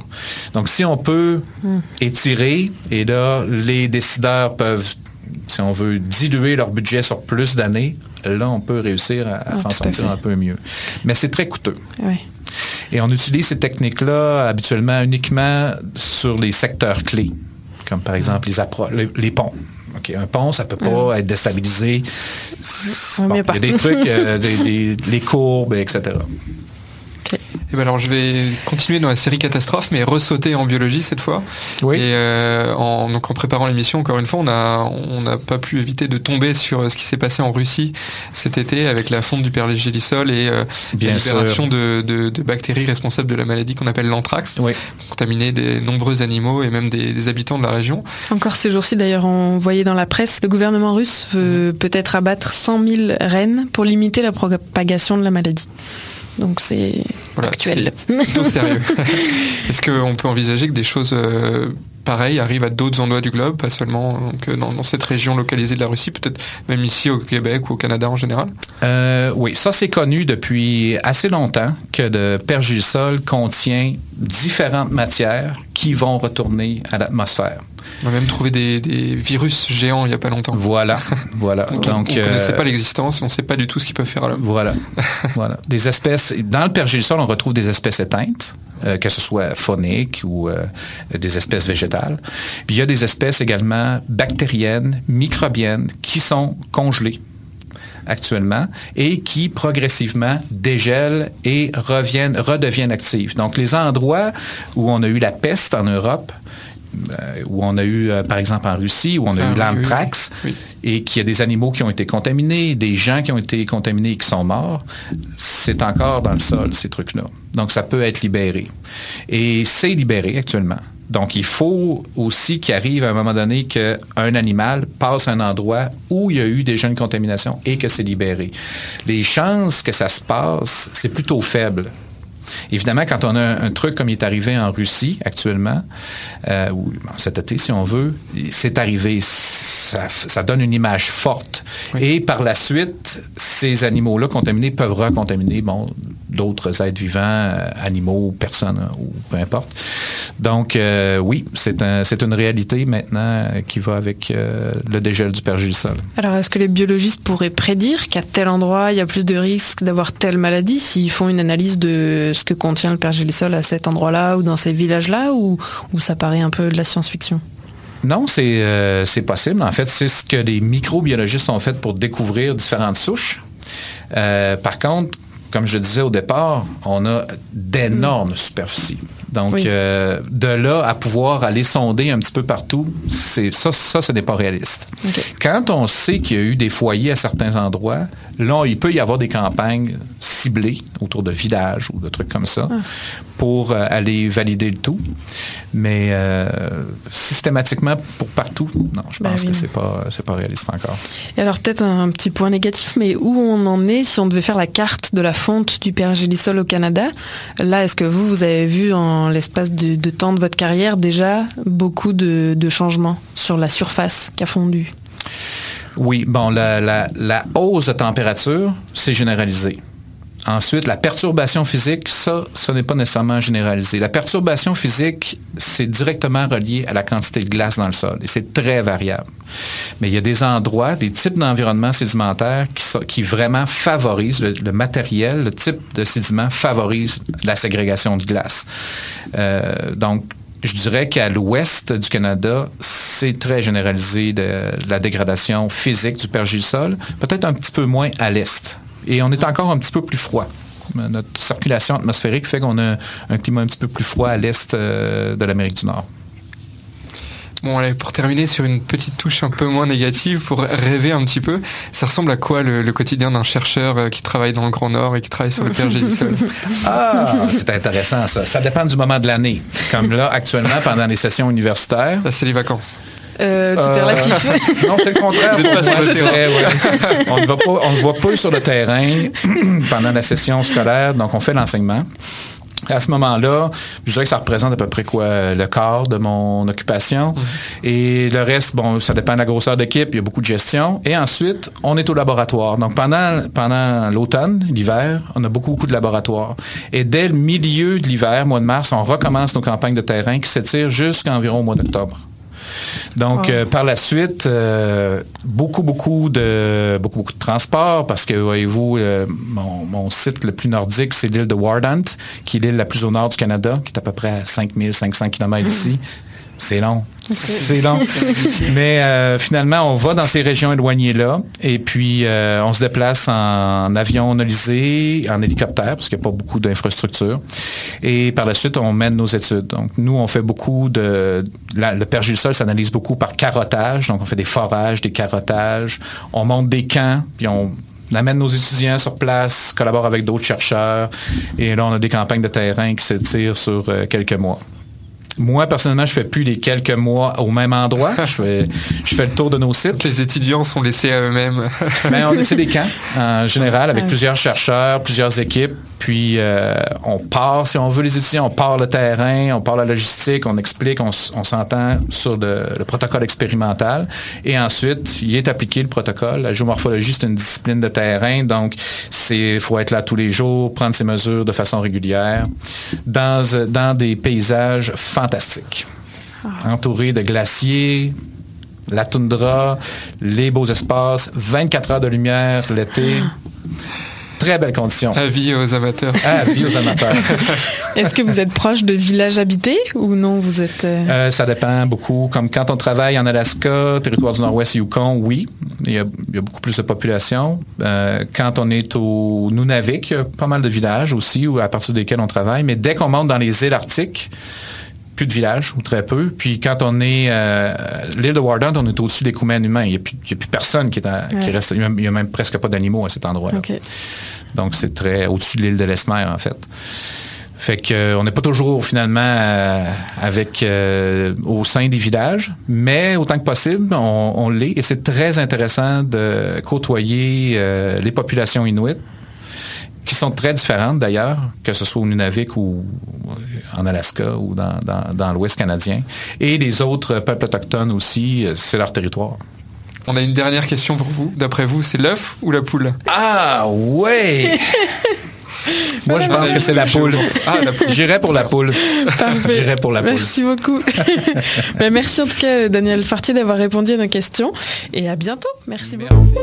Donc si on peut hmm. étirer, et là, les décideurs peuvent si on veut diluer leur budget sur plus d'années, là, on peut réussir à, ah, s'en sortir un peu mieux. Mais c'est très coûteux.
Oui.
Et on utilise ces techniques-là habituellement uniquement sur les secteurs clés, comme par exemple les, les, ponts. un pont, ça ne peut pas être déstabilisé. il y a des trucs, euh, [laughs] les courbes, etc.
Eh ben alors je vais continuer dans la série catastrophe, mais ressauter en biologie cette fois.
Oui.
Et euh, en, donc en préparant l'émission, encore une fois, on a on n'a pas pu éviter de tomber sur ce qui s'est passé en Russie cet été avec la fonte du pergélisol et euh,
Bien
la libération
sûr.
de, de, de bactéries responsables de la maladie qu'on appelle l'anthrax,
Oui.
contaminé des nombreux animaux et même des, des habitants de la région.
Encore ces jours-ci, d'ailleurs, on voyait dans la presse, le gouvernement russe veut peut-être abattre 100 000 rennes pour limiter la propagation de la maladie. Donc c'est
Voilà,
actuel.
c'est plutôt sérieux. [laughs] Est-ce qu'on peut envisager que des choses euh, pareilles arrivent à d'autres endroits du globe, pas seulement donc, euh, dans, dans cette région localisée de la Russie, peut-être même ici au Québec ou au Canada en général?
Euh, oui, ça c'est connu depuis assez longtemps que le pergélisol contient différentes matières qui vont retourner à l'atmosphère.
On a même trouvé des, des virus géants il n'y a pas longtemps.
Voilà, voilà.
Donc, on-
Donc,
on ne connaissait
euh,
pas l'existence, on ne sait pas du tout ce qu'ils peuvent faire à l'homme.
Voilà, [laughs] voilà. Des espèces. Dans le pergélisol, on retrouve des espèces éteintes, euh, que ce soit phoniques ou euh, des espèces végétales. Puis il y a des espèces également bactériennes, microbiennes, qui sont congelées actuellement et qui progressivement dégèlent et reviennent, redeviennent actives. Donc les endroits où on a eu la peste en Europe, où on a eu, euh, par exemple en Russie, où on a
Ah,
eu
oui,
l'anthrax,
oui,
et qu'il y a des animaux qui ont été contaminés, des gens qui ont été contaminés et qui sont morts, c'est encore dans le sol, ces trucs-là. Donc, ça peut être libéré. Et c'est libéré actuellement. Donc, il faut aussi qu'il arrive à un moment donné qu'un animal passe à un endroit où il y a eu déjà une contamination et que c'est libéré. Les chances que ça se passe, c'est plutôt faible. Évidemment, quand on a un, un truc comme il est arrivé en Russie actuellement, euh, ou bon, cet été si on veut, c'est arrivé. Ça, ça donne une image forte. Et par la suite, ces animaux-là contaminés peuvent recontaminer bon, d'autres êtres vivants, euh, animaux, personnes, euh, ou peu importe. Donc, euh, oui, c'est un, c'est une réalité maintenant qui va avec euh, le dégel du pergélisol.
Alors, est-ce que les biologistes pourraient prédire qu'à tel endroit, il y a plus de risques d'avoir telle maladie s'ils font une analyse de ce que contient le pergélisol à cet endroit-là ou dans ces villages-là ou, ou ça paraît un peu de la science-fiction?
Non, c'est euh, c'est possible. En fait, c'est ce que les microbiologistes ont fait pour découvrir différentes souches. Euh, par contre, comme je disais au départ, on a d'énormes superficies. Donc,
Oui.
euh, de là à pouvoir aller sonder un petit peu partout, c'est ça, ça, ce n'est pas réaliste. Quand on sait qu'il y a eu des foyers à certains endroits, là, il peut y avoir des campagnes ciblées autour de villages ou de trucs comme ça pour euh, aller valider le tout. Mais euh, systématiquement pour partout, non, je
Ben
pense
oui.
que c'est pas, c'est pas réaliste encore.
Et alors peut-être un petit point négatif, mais où on en est si on devait faire la carte de la fonte du pergélisol au Canada? Là, est-ce que vous, vous avez vu en l'espace de, temps de votre carrière déjà beaucoup de, changements sur la surface qui a fondu?
Oui, bon, la, la- la hausse de température, c'est généralisé. Ensuite, la perturbation physique, ça, ce n'est pas nécessairement généralisé. La perturbation physique, c'est directement relié à la quantité de glace dans le sol et c'est très variable. Mais il y a des endroits, des types d'environnements sédimentaires qui, vraiment favorisent le, le matériel, le type de sédiment favorise la ségrégation de glace. Euh, donc, je dirais qu'à l'ouest du Canada, c'est très généralisé de, la dégradation physique du pergélisol, peut-être un petit peu moins à l'est. Et on est encore un petit peu plus froid. Notre circulation atmosphérique fait qu'on a un climat un petit peu plus froid à l'est euh, de l'Amérique du Nord.
Bon, allez, pour terminer sur une petite touche un peu moins négative, pour rêver un petit peu, ça ressemble à quoi le, le quotidien d'un chercheur euh, qui travaille dans le Grand Nord et qui travaille sur le pergélisol [laughs]
Ah, c'est intéressant ça. Ça dépend du moment de l'année. Comme là, actuellement, pendant les sessions universitaires.
Ça, c'est les vacances.
Euh, Tout est
Euh,
relatif. [laughs]
non, c'est le contraire.
Pas sur le terrain.
ouais. on ne va pas, on ne voit pas sur le terrain [clears throat] pendant la session scolaire, donc on fait l'enseignement. À ce moment-là, je dirais que ça représente à peu près quoi le quart de mon occupation. Et le reste, bon, ça dépend de la grosseur d'équipe, il y a beaucoup de gestion. Et ensuite, on est au laboratoire. Donc pendant, pendant l'automne, l'hiver, on a beaucoup, beaucoup de laboratoires. Et dès le milieu de l'hiver, mois de mars, on recommence nos campagnes de terrain qui s'étirent jusqu'à environ au mois d'octobre. Donc,
Wow.
euh, par la suite, euh, beaucoup, beaucoup de, beaucoup, beaucoup de transport parce que, voyez-vous, euh, mon, mon site le plus nordique, c'est l'île de Wardant, qui est l'île la plus au nord du Canada, qui est à peu près à 5500 km [laughs] d'ici. C'est long. C'est long. [laughs] Mais euh, finalement, on va dans ces régions éloignées-là et puis euh, on se déplace en avion nolisé, en hélicoptère, parce qu'il n'y a pas beaucoup d'infrastructures. Et par la suite, on mène nos études. Donc, nous, on fait beaucoup de... la- le pergélisol s'analyse beaucoup par carottage. Donc, on fait des forages, des carottages. On monte des camps, puis on amène nos étudiants sur place, collabore avec d'autres chercheurs. Et là, on a des campagnes de terrain qui s'étirent sur euh, quelques mois. Moi, personnellement, je fais plus les quelques mois au même endroit. [laughs] Je fais, je fais le tour de nos sites.
Les étudiants sont laissés à eux-mêmes.
Ben, on c'est des camps, en général, avec plusieurs chercheurs, plusieurs équipes. Puis, euh, on part, si on veut, les étudiants, on part le terrain, on part la logistique, on explique, on, s'entend sur le, le protocole expérimental. Et ensuite, il est appliqué le protocole. La géomorphologie, c'est une discipline de terrain. Donc, il faut être là tous les jours, prendre ses mesures de façon régulière, dans, dans des paysages fantastiques. Entouré de glaciers, la toundra, les beaux espaces, 24 heures de lumière l'été. Très belles conditions.
Avis aux amateurs. [laughs]
Avis aux amateurs. [laughs]
Est-ce que vous êtes proche de villages habités ou non? Vous êtes. euh,
Euh, ça dépend beaucoup. Comme quand on travaille en Alaska, territoire du Nord-Ouest, Yukon, oui, il y a, il y a beaucoup plus de population. Euh, quand on est au Nunavik, il y a pas mal de villages aussi où, à partir desquels on travaille. Mais dès qu'on monte dans les îles arctiques, plus de villages ou très peu. Puis quand on est euh, l'île de Wardent, on est au-dessus des coumènes humains. Il n'y a, plus- a personne qui, est qui reste. Il y a même- a presque pas d'animaux à cet endroit-là.
ok.
Donc, c'est très au-dessus de l'île de l'Esmer, en fait. Fait que euh, on n'est pas toujours finalement euh, avec euh, au sein des villages, mais autant que possible, on, on l'est. Et c'est très intéressant de côtoyer les populations inuites, qui sont très différentes d'ailleurs, que ce soit au Nunavik ou en Alaska ou dans, dans- dans l'Ouest canadien. Et les autres peuples autochtones aussi, euh, c'est leur territoire.
On a une dernière question pour vous. D'après vous, c'est l'œuf ou la poule?
Ah ouais [laughs] Moi, je pense que c'est la poule.
Ah, la poule.
J'irais pour la poule.
Parfait.
J'irais pour la poule.
Merci beaucoup. [laughs] Ben, merci en tout cas, Daniel Fartier, d'avoir répondu à nos questions. Et à bientôt. Merci, beaucoup.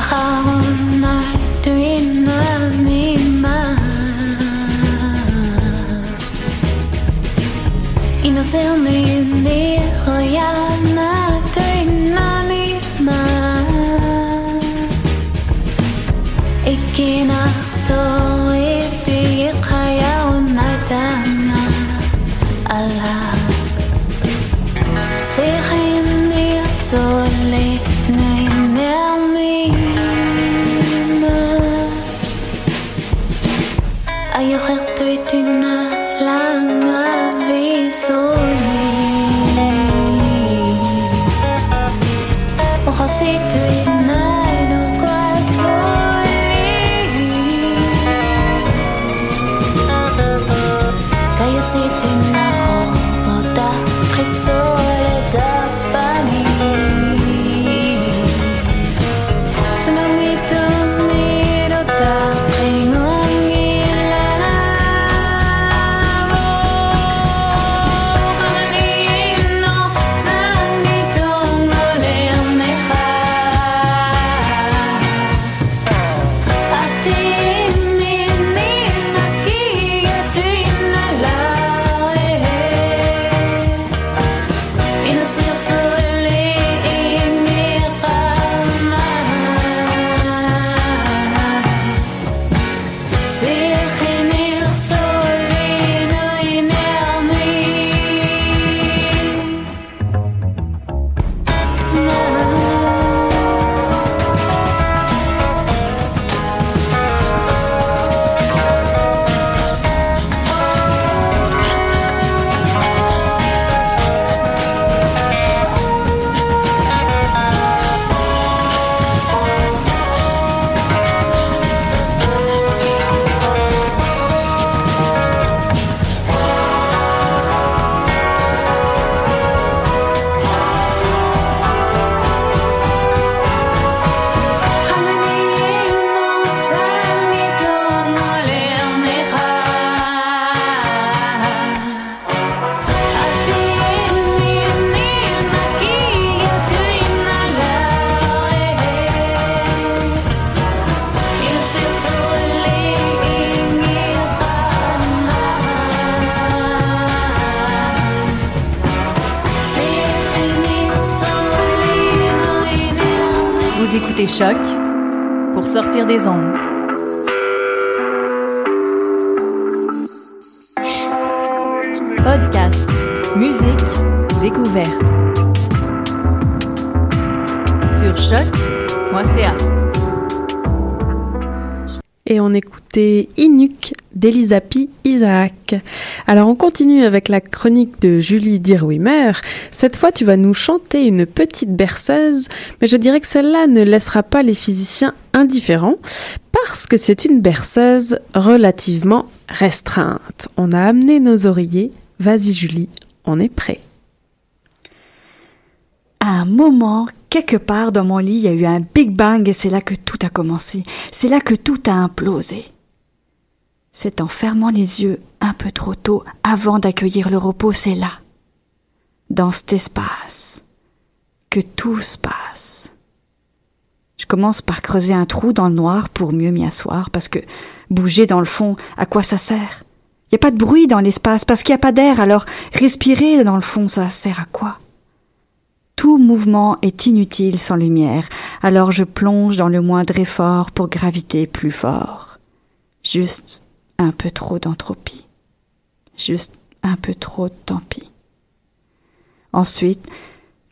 好。Inuk d'Elisapi Isaac. Alors on continue avec la chronique de Julie Dirwimer. Cette fois tu vas nous chanter une petite berceuse, mais je dirais que celle-là ne laissera pas les physiciens indifférents parce que c'est une berceuse relativement restreinte. On a amené nos oreillers. Vas-y Julie, on est prêt.
À un moment, quelque part dans mon lit, il y a eu un Big Bang et c'est là que tout a commencé. C'est là que tout a implosé. C'est en fermant les yeux un peu trop tôt avant d'accueillir le repos, c'est là, dans cet espace, que tout se passe. Je commence par creuser un trou dans le noir pour mieux m'y asseoir, parce que bouger dans le fond, à quoi ça sert? Il n'y a pas de bruit dans l'espace, parce qu'il n'y a pas d'air, alors respirer dans le fond, ça sert à quoi? Tout mouvement est inutile sans lumière, alors je plonge dans le moindre effort pour graviter plus fort. Juste un peu trop d'entropie. Juste un peu trop de tant pis. Ensuite,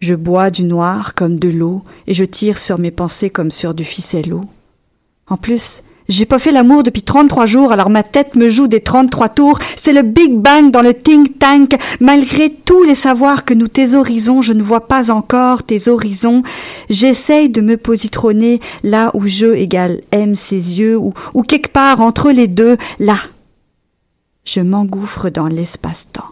je bois du noir comme de l'eau et je tire sur mes pensées comme sur du ficello. En plus, j'ai pas fait l'amour depuis 33 jours, alors ma tête me joue des 33 tours. C'est le Big Bang dans le think tank. Malgré tous les savoirs que nous thésaurisons, je ne vois pas encore tes horizons. J'essaye de me positronner là où je égale aime ses yeux, ou, ou quelque part entre les deux, là. Je m'engouffre dans l'espace-temps.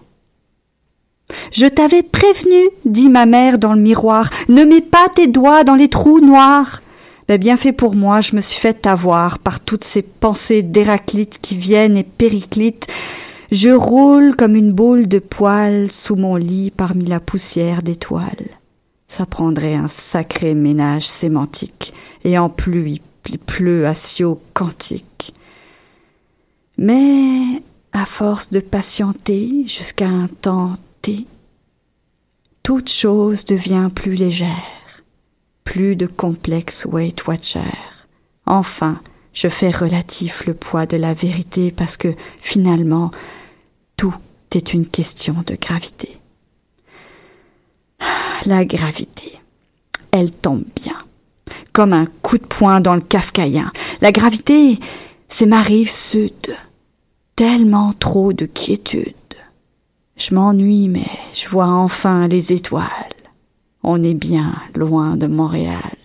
Je t'avais prévenu, dit ma mère dans le miroir, ne mets pas tes doigts dans les trous noirs. Ben, bien fait pour moi, je me suis fait avoir par toutes ces pensées d'Héraclite qui viennent et périclitent. Je roule comme une boule de poils sous mon lit parmi la poussière d'étoiles. Ça prendrait un sacré ménage sémantique, et en plus il pleut à Sio quantique. Mais, à force de patienter jusqu'à un temps T, toute chose devient plus légère plus de complexe Weight Watcher. Enfin, je fais relatif le poids de la vérité parce que finalement, tout est une question de gravité. La gravité, elle tombe bien, comme un coup de poing dans le kafkaïen. La gravité, c'est ma rive sud. Tellement trop de quiétude. Je m'ennuie, mais je vois enfin les étoiles on est bien loin de Montréal.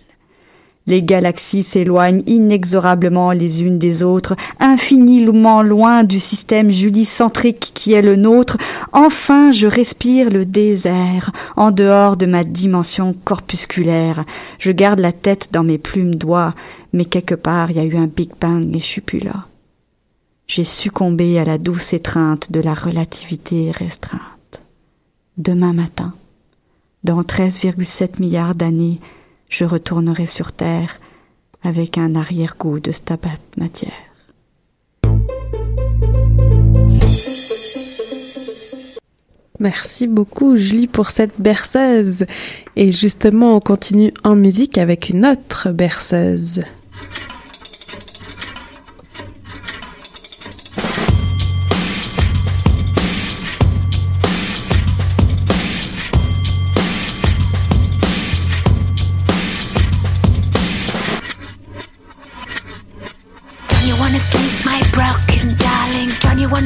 Les galaxies s'éloignent inexorablement les unes des autres, infiniment loin du système julicentrique qui est le nôtre. Enfin, je respire le désert, en dehors de ma dimension corpusculaire. Je garde la tête dans mes plumes d'oie, mais quelque part il y a eu un Big Bang et je suis plus là. J'ai succombé à la douce étreinte de la relativité restreinte. Demain matin, dans 13,7 milliards d'années, je retournerai sur Terre avec un arrière-goût de stabat matière.
Merci beaucoup Julie pour cette berceuse. Et justement, on continue en musique avec une autre berceuse.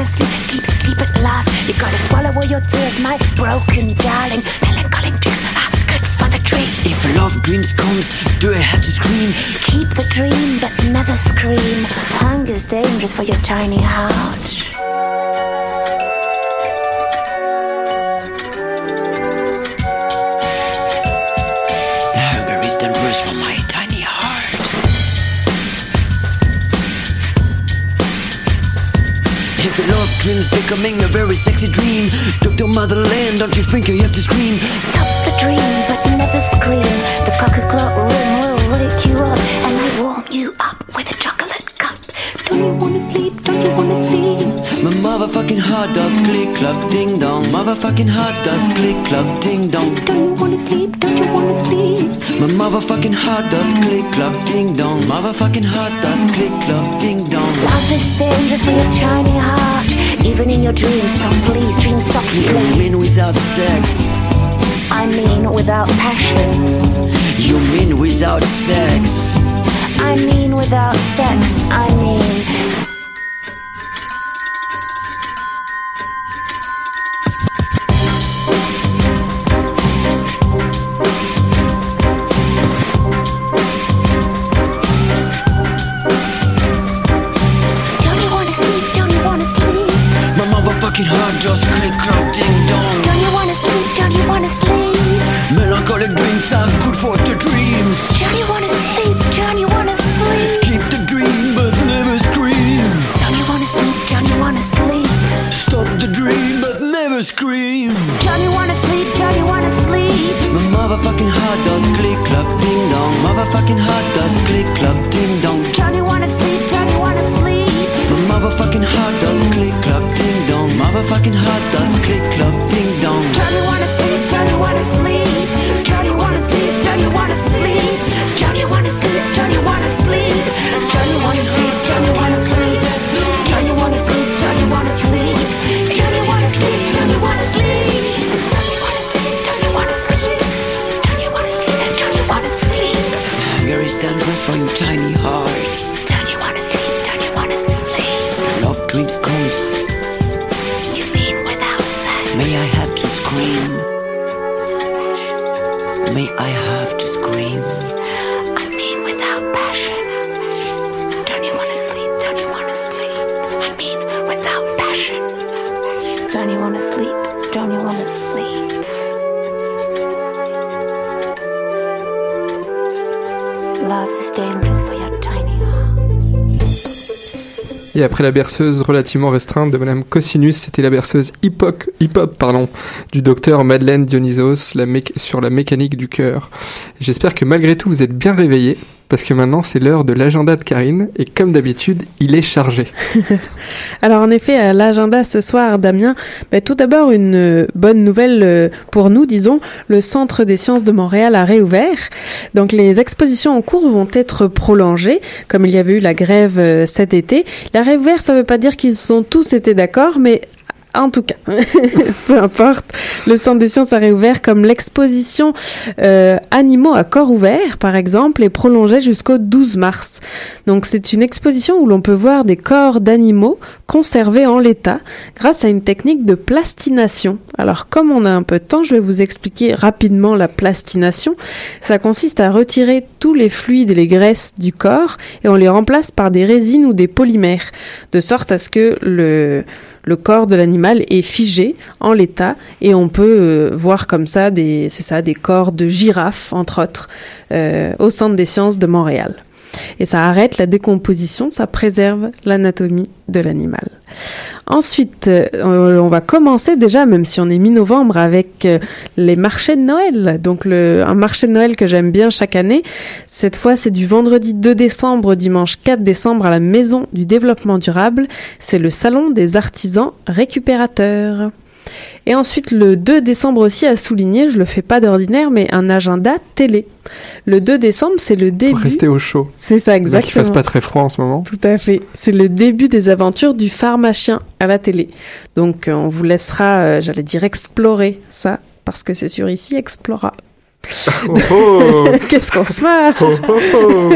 Sleep, sleep, sleep at last? You gotta swallow all your tears, my broken darling. Melancholy drinks are good for the dream.
If love dreams comes, do I have to scream?
Keep the dream, but never scream. Hunger's dangerous for your tiny heart.
Dream's becoming a very sexy dream, Dr. Motherland, don't you think you have to scream?
Stop the dream, but never scream. The Coca-Cola ring will wake you up, and I warm you up with a chocolate cup. Don't you wanna sleep? Don't you wanna sleep?
My motherfucking heart does click clock ding dong. Motherfucking heart does click clock ding dong.
Don't you wanna sleep? Don't you wanna sleep?
My motherfucking heart does click clock ding dong. Motherfucking heart does click clock ding dong.
Love is dangerous for your tiny heart. Even in your dreams, so please dream softly.
You mean without sex?
I mean without passion.
You mean without sex?
I mean without sex. I mean.
Motherfucking heart does click clock ding dong.
You wanna sleep? You wanna sleep?
My motherfucking heart does click clock ding dong. Motherfucking heart
après la berceuse relativement restreinte de Madame Cosinus, c'était la berceuse hip-hop, pardon, du docteur Madeleine Dionysos sur la mécanique du cœur. J'espère que malgré tout vous êtes bien réveillés, parce que maintenant c'est l'heure de l'agenda de Karine, et comme d'habitude, il est chargé. [laughs]
Alors en effet, à l'agenda ce soir, Damien, bah, tout d'abord une euh, bonne nouvelle euh, pour nous, disons, le Centre des sciences de Montréal a réouvert. Donc les expositions en cours vont être prolongées, comme il y avait eu la grève euh, cet été. La réouvert, ça ne veut pas dire qu'ils ont tous été d'accord, mais en tout cas, [laughs] peu importe, le Centre des sciences a réouvert comme l'exposition euh, Animaux à corps ouvert, par exemple, est prolongée jusqu'au 12 mars. Donc c'est une exposition où l'on peut voir des corps d'animaux conservés en l'état grâce à une technique de plastination. Alors comme on a un peu de temps, je vais vous expliquer rapidement la plastination. Ça consiste à retirer tous les fluides et les graisses du corps et on les remplace par des résines ou des polymères, de sorte à ce que le le corps de l'animal est figé en l'état et on peut euh, voir comme ça des ça des corps de girafes entre autres euh, au centre des sciences de Montréal. Et ça arrête la décomposition, ça préserve l'anatomie de l'animal. Ensuite, euh, on va commencer déjà, même si on est mi-novembre, avec euh, les marchés de Noël. Donc le, un marché de Noël que j'aime bien chaque année. Cette fois, c'est du vendredi 2 décembre au dimanche 4 décembre à la Maison du Développement Durable. C'est le Salon des artisans récupérateurs. Et ensuite, le 2 décembre aussi, à souligner, je le fais pas d'ordinaire, mais un agenda télé. Le 2 décembre, c'est le début.
Pour rester au chaud.
C'est ça,
Bien qu'il fasse
exactement.
pas très froid en ce moment.
Tout à fait. C'est le début des aventures du pharmacien à la télé. Donc, euh, on vous laissera, euh, j'allais dire, explorer ça, parce que c'est sur ici, Explora.
Oh, oh. [laughs]
Qu'est-ce qu'on se marre
Oh.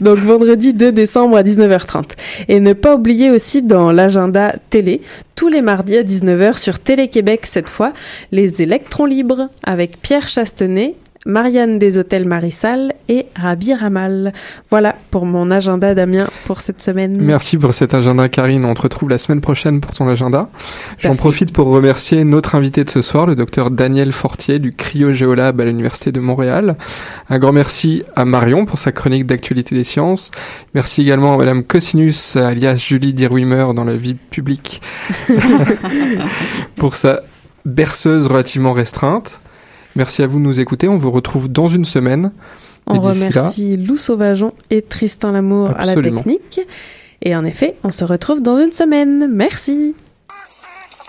Donc vendredi 2 décembre à 19h30. Et ne pas oublier aussi dans l'agenda télé, tous les mardis à 19h sur Télé-Québec cette fois, les électrons libres avec Pierre Chastenay, Marianne des Hôtels Marissal et Rabi Ramal. Voilà pour mon agenda Damien pour cette semaine.
Merci pour cet agenda, Karine. On te retrouve la semaine prochaine pour ton agenda. J'en profite pour remercier notre invité de ce soir, le docteur Daniel Fortier du Cryogéolab à l'Université de Montréal. Un grand merci à Marion pour sa chronique d'actualité des sciences. Merci également à Madame Cosinus, alias Julie Dirwimer dans la vie publique, [laughs] [laughs] pour sa berceuse relativement restreinte. Merci à vous de nous écouter. On vous retrouve dans une semaine.
On
Et d'ici là-
remercie Lou Sauvageon et Tristan Lamour à la
Absolument.
technique. Et en effet, on se retrouve dans une semaine. Merci.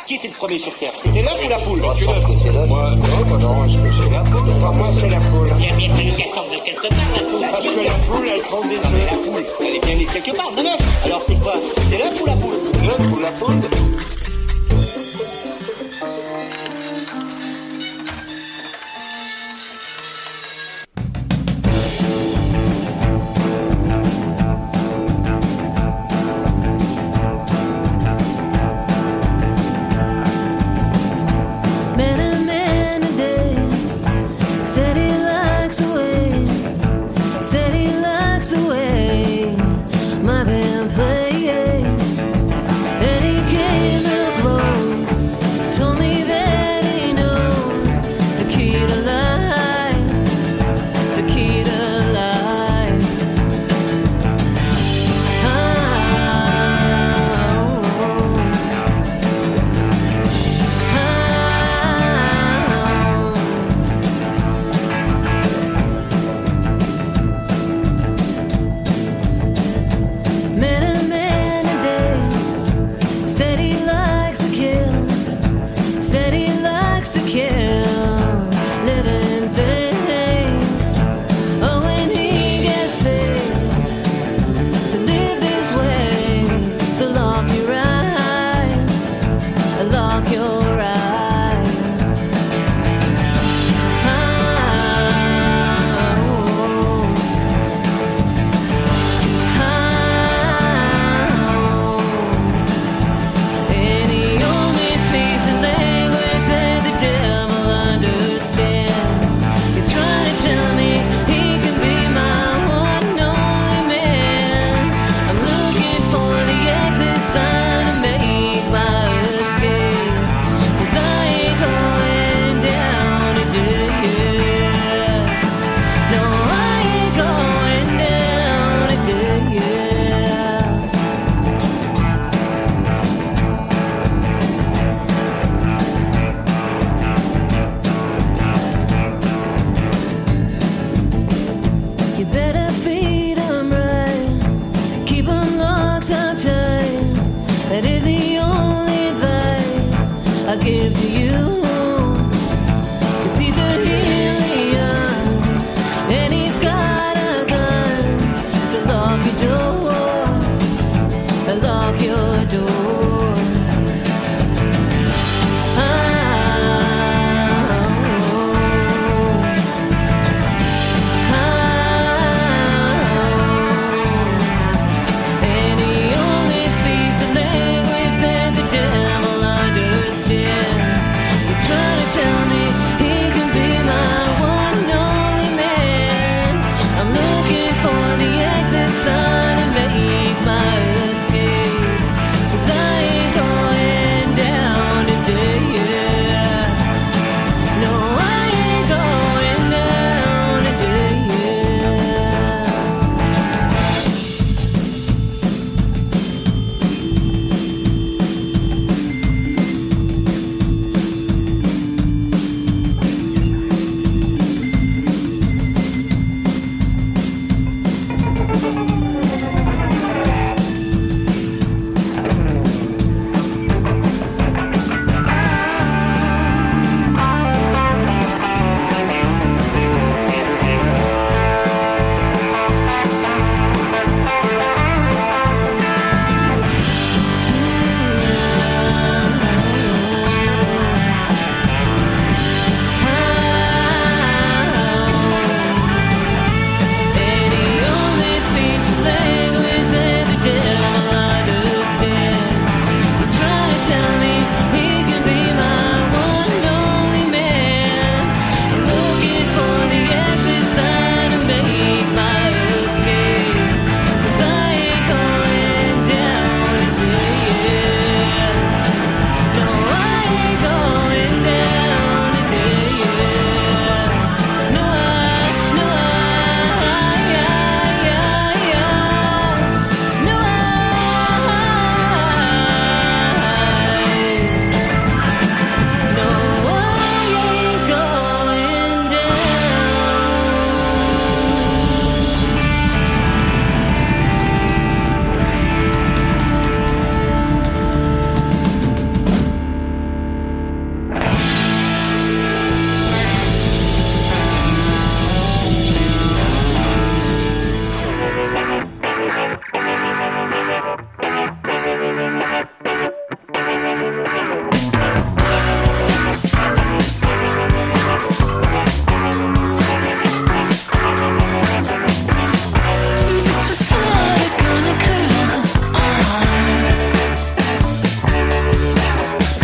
Qui était le premier sur Terre? C'était l'œuf ou la poule?
Moi, je pense que c'est l'œuf. Moi, non, moi, non, je pense que c'est la poule. Enfin, moi, c'est la poule.
Il y a bien fallu qu'elle sorte de quelque part, la poule.
Parce que la poule, elle prend des œufs.
la poule, elle est bien née quelque part, de l'œuf. Alors c'est quoi? C'est l'œuf ou la poule?
L'œuf ou la poule?